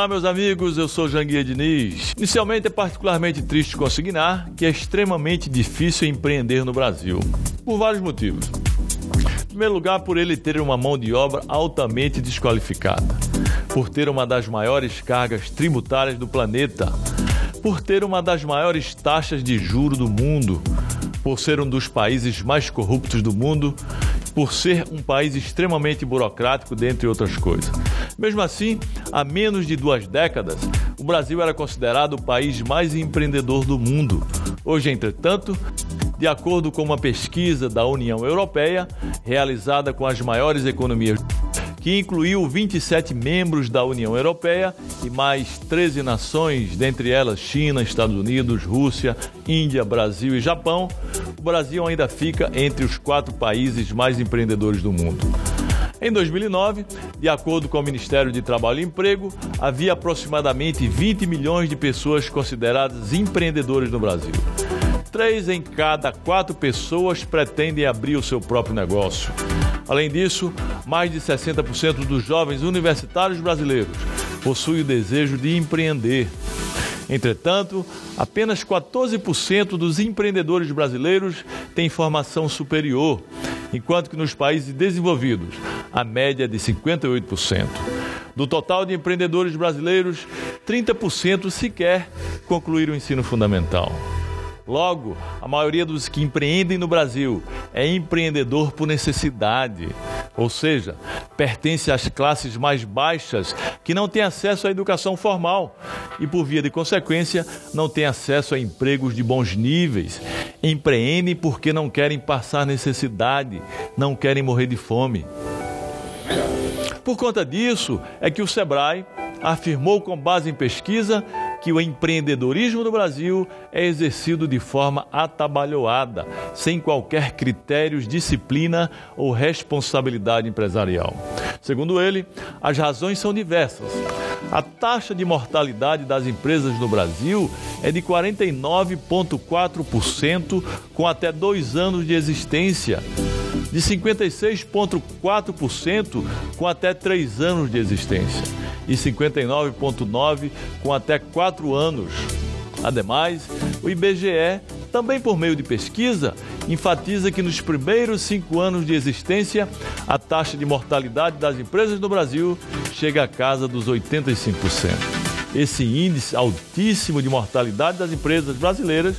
Olá, meus amigos, eu sou Janguia Diniz. Inicialmente é particularmente triste consignar que é extremamente difícil empreender no Brasil, por vários motivos. Em primeiro lugar, por ele ter uma mão de obra altamente desqualificada, por ter uma das maiores cargas tributárias do planeta, por ter uma das maiores taxas de juro do mundo, por ser um dos países mais corruptos do mundo por ser um país extremamente burocrático, dentre outras coisas. Mesmo assim, há menos de duas décadas, o Brasil era considerado o país mais empreendedor do mundo. Hoje, entretanto, de acordo com uma pesquisa da União Europeia, realizada com as maiores economias que incluiu 27 membros da União Europeia e mais 13 nações, dentre elas China, Estados Unidos, Rússia, Índia, Brasil e Japão, o Brasil ainda fica entre os quatro países mais empreendedores do mundo. Em 2009, de acordo com o Ministério de Trabalho e Emprego, havia aproximadamente 20 milhões de pessoas consideradas empreendedoras no Brasil. Três em cada quatro pessoas pretendem abrir o seu próprio negócio. Além disso, mais de 60% dos jovens universitários brasileiros possuem o desejo de empreender. Entretanto, apenas 14% dos empreendedores brasileiros têm formação superior, enquanto que nos países desenvolvidos a média de 58%. Do total de empreendedores brasileiros, 30% sequer concluíram o ensino fundamental. Logo, a maioria dos que empreendem no Brasil é empreendedor por necessidade, ou seja, pertence às classes mais baixas que não têm acesso à educação formal e, por via de consequência, não têm acesso a empregos de bons níveis. Empreendem porque não querem passar necessidade, não querem morrer de fome. Por conta disso, é que o Sebrae afirmou, com base em pesquisa, que o empreendedorismo no Brasil é exercido de forma atabalhoada, sem qualquer critérios, disciplina ou responsabilidade empresarial. Segundo ele, as razões são diversas. A taxa de mortalidade das empresas no Brasil é de 49,4% com até dois anos de existência, de 56,4% com até três anos de existência e 59,9% com até quatro anos. Ademais, o IBGE, também por meio de pesquisa, enfatiza que nos primeiros cinco anos de existência, a taxa de mortalidade das empresas no Brasil chega a casa dos 85%. Esse índice altíssimo de mortalidade das empresas brasileiras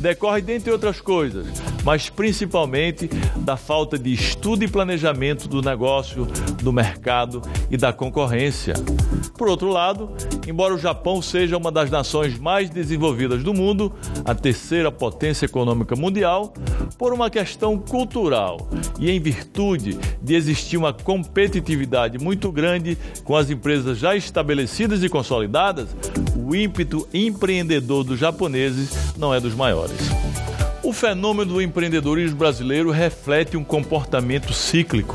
decorre, dentre outras coisas, mas principalmente da falta de estudo e planejamento do negócio, do mercado e da concorrência. Por outro lado, embora o Japão seja uma das nações mais desenvolvidas do mundo, a terceira potência econômica mundial, por uma questão cultural e em virtude de existir uma competitividade muito grande com as empresas já estabelecidas e consolidadas, o ímpeto empreendedor dos japoneses não é dos maiores. O fenômeno do empreendedorismo brasileiro reflete um comportamento cíclico.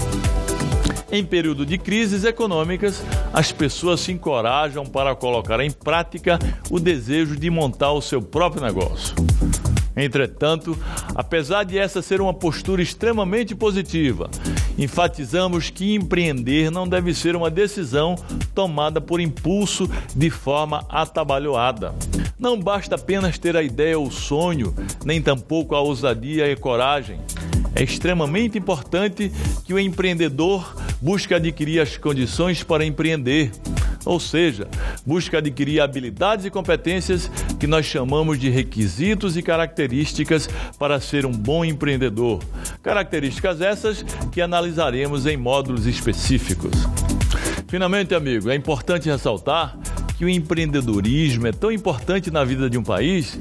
Em período de crises econômicas, as pessoas se encorajam para colocar em prática o desejo de montar o seu próprio negócio. Entretanto, apesar de essa ser uma postura extremamente positiva, enfatizamos que empreender não deve ser uma decisão tomada por impulso de forma atabalhoada. Não basta apenas ter a ideia ou o sonho, nem tampouco a ousadia e a coragem. É extremamente importante que o empreendedor busque adquirir as condições para empreender ou seja, busca adquirir habilidades e competências que nós chamamos de requisitos e características para ser um bom empreendedor. Características essas que analisaremos em módulos específicos. Finalmente, amigo, é importante ressaltar que o empreendedorismo é tão importante na vida de um país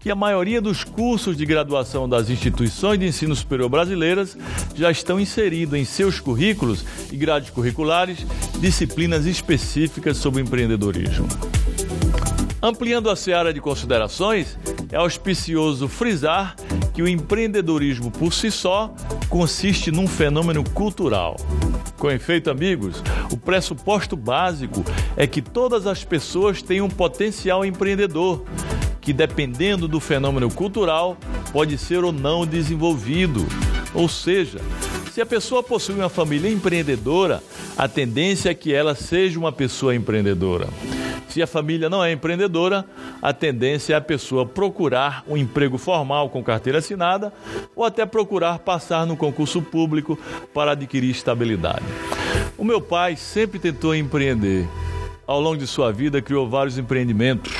que a maioria dos cursos de graduação das instituições de ensino superior brasileiras já estão inseridos em seus currículos e grades curriculares disciplinas específicas sobre empreendedorismo. Ampliando a seara de considerações, é auspicioso frisar que o empreendedorismo por si só consiste num fenômeno cultural. Com efeito, amigos, o pressuposto básico é que todas as pessoas têm um potencial empreendedor, que dependendo do fenômeno cultural pode ser ou não desenvolvido. Ou seja, se a pessoa possui uma família empreendedora, a tendência é que ela seja uma pessoa empreendedora. Se a família não é empreendedora, a tendência é a pessoa procurar um emprego formal com carteira assinada ou até procurar passar no concurso público para adquirir estabilidade. O meu pai sempre tentou empreender. Ao longo de sua vida, criou vários empreendimentos.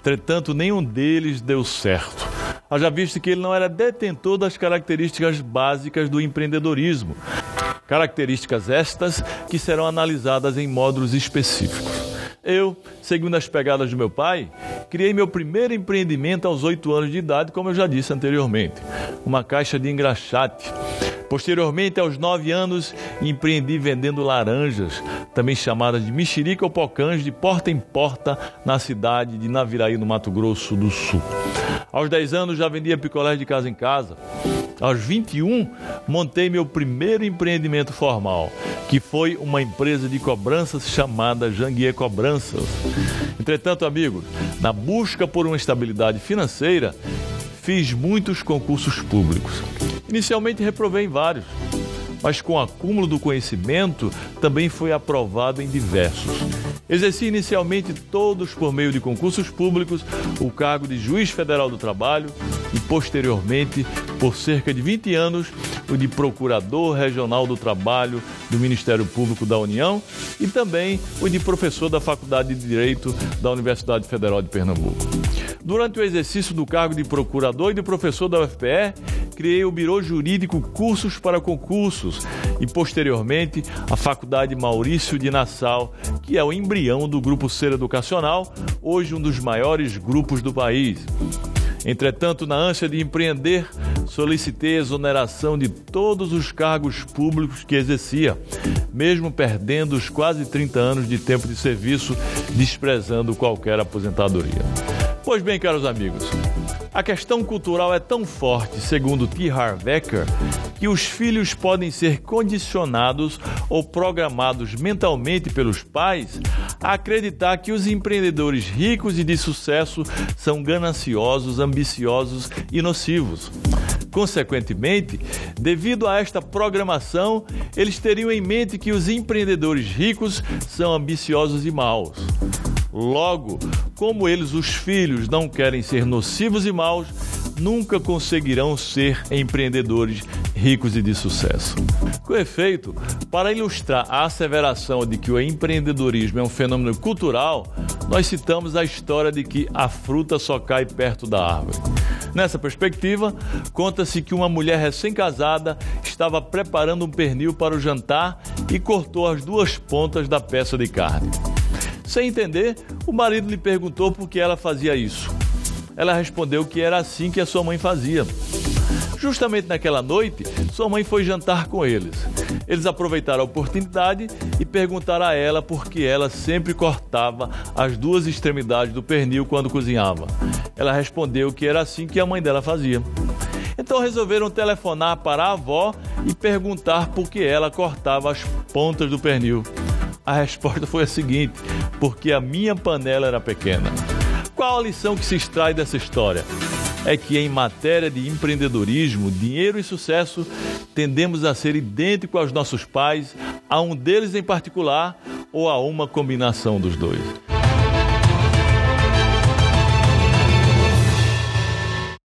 Entretanto, nenhum deles deu certo. Haja visto que ele não era detentor das características básicas do empreendedorismo. Características estas que serão analisadas em módulos específicos. Eu, seguindo as pegadas do meu pai, criei meu primeiro empreendimento aos oito anos de idade, como eu já disse anteriormente, uma caixa de engraxate. Posteriormente, aos nove anos, empreendi vendendo laranjas, também chamadas de mexerica ou pocãs, de porta em porta na cidade de Naviraí, no Mato Grosso do Sul. Aos 10 anos já vendia picolé de casa em casa. Aos 21, montei meu primeiro empreendimento formal, que foi uma empresa de cobranças chamada Janguier Cobranças. Entretanto, amigos, na busca por uma estabilidade financeira, fiz muitos concursos públicos. Inicialmente reprovei em vários, mas com o acúmulo do conhecimento também foi aprovado em diversos. Exerci inicialmente todos por meio de concursos públicos o cargo de juiz federal do trabalho e posteriormente, por cerca de 20 anos, o de procurador regional do trabalho do Ministério Público da União e também o de professor da Faculdade de Direito da Universidade Federal de Pernambuco. Durante o exercício do cargo de procurador e de professor da UFPE, criei o Biro Jurídico Cursos para Concursos e, posteriormente, a Faculdade Maurício de Nassau, que é o embrião do Grupo Ser Educacional, hoje um dos maiores grupos do país. Entretanto, na ânsia de empreender, solicitei exoneração de todos os cargos públicos que exercia, mesmo perdendo os quase 30 anos de tempo de serviço, desprezando qualquer aposentadoria. Pois bem, caros amigos, a questão cultural é tão forte, segundo T. Harv Eker, que os filhos podem ser condicionados ou programados mentalmente pelos pais a acreditar que os empreendedores ricos e de sucesso são gananciosos, ambiciosos e nocivos. Consequentemente, devido a esta programação, eles teriam em mente que os empreendedores ricos são ambiciosos e maus. Logo, como eles, os filhos, não querem ser nocivos e maus, nunca conseguirão ser empreendedores ricos e de sucesso. Com efeito, para ilustrar a asseveração de que o empreendedorismo é um fenômeno cultural, nós citamos a história de que a fruta só cai perto da árvore. Nessa perspectiva, conta-se que uma mulher recém-casada estava preparando um pernil para o jantar e cortou as duas pontas da peça de carne. Sem entender, o marido lhe perguntou por que ela fazia isso. Ela respondeu que era assim que a sua mãe fazia. Justamente naquela noite, sua mãe foi jantar com eles. Eles aproveitaram a oportunidade e perguntaram a ela por que ela sempre cortava as duas extremidades do pernil quando cozinhava. Ela respondeu que era assim que a mãe dela fazia. Então resolveram telefonar para a avó e perguntar por que ela cortava as pontas do pernil. A resposta foi a seguinte: porque a minha panela era pequena. Qual a lição que se extrai dessa história? É que em matéria de empreendedorismo, dinheiro e sucesso, tendemos a ser idênticos aos nossos pais, a um deles em particular ou a uma combinação dos dois.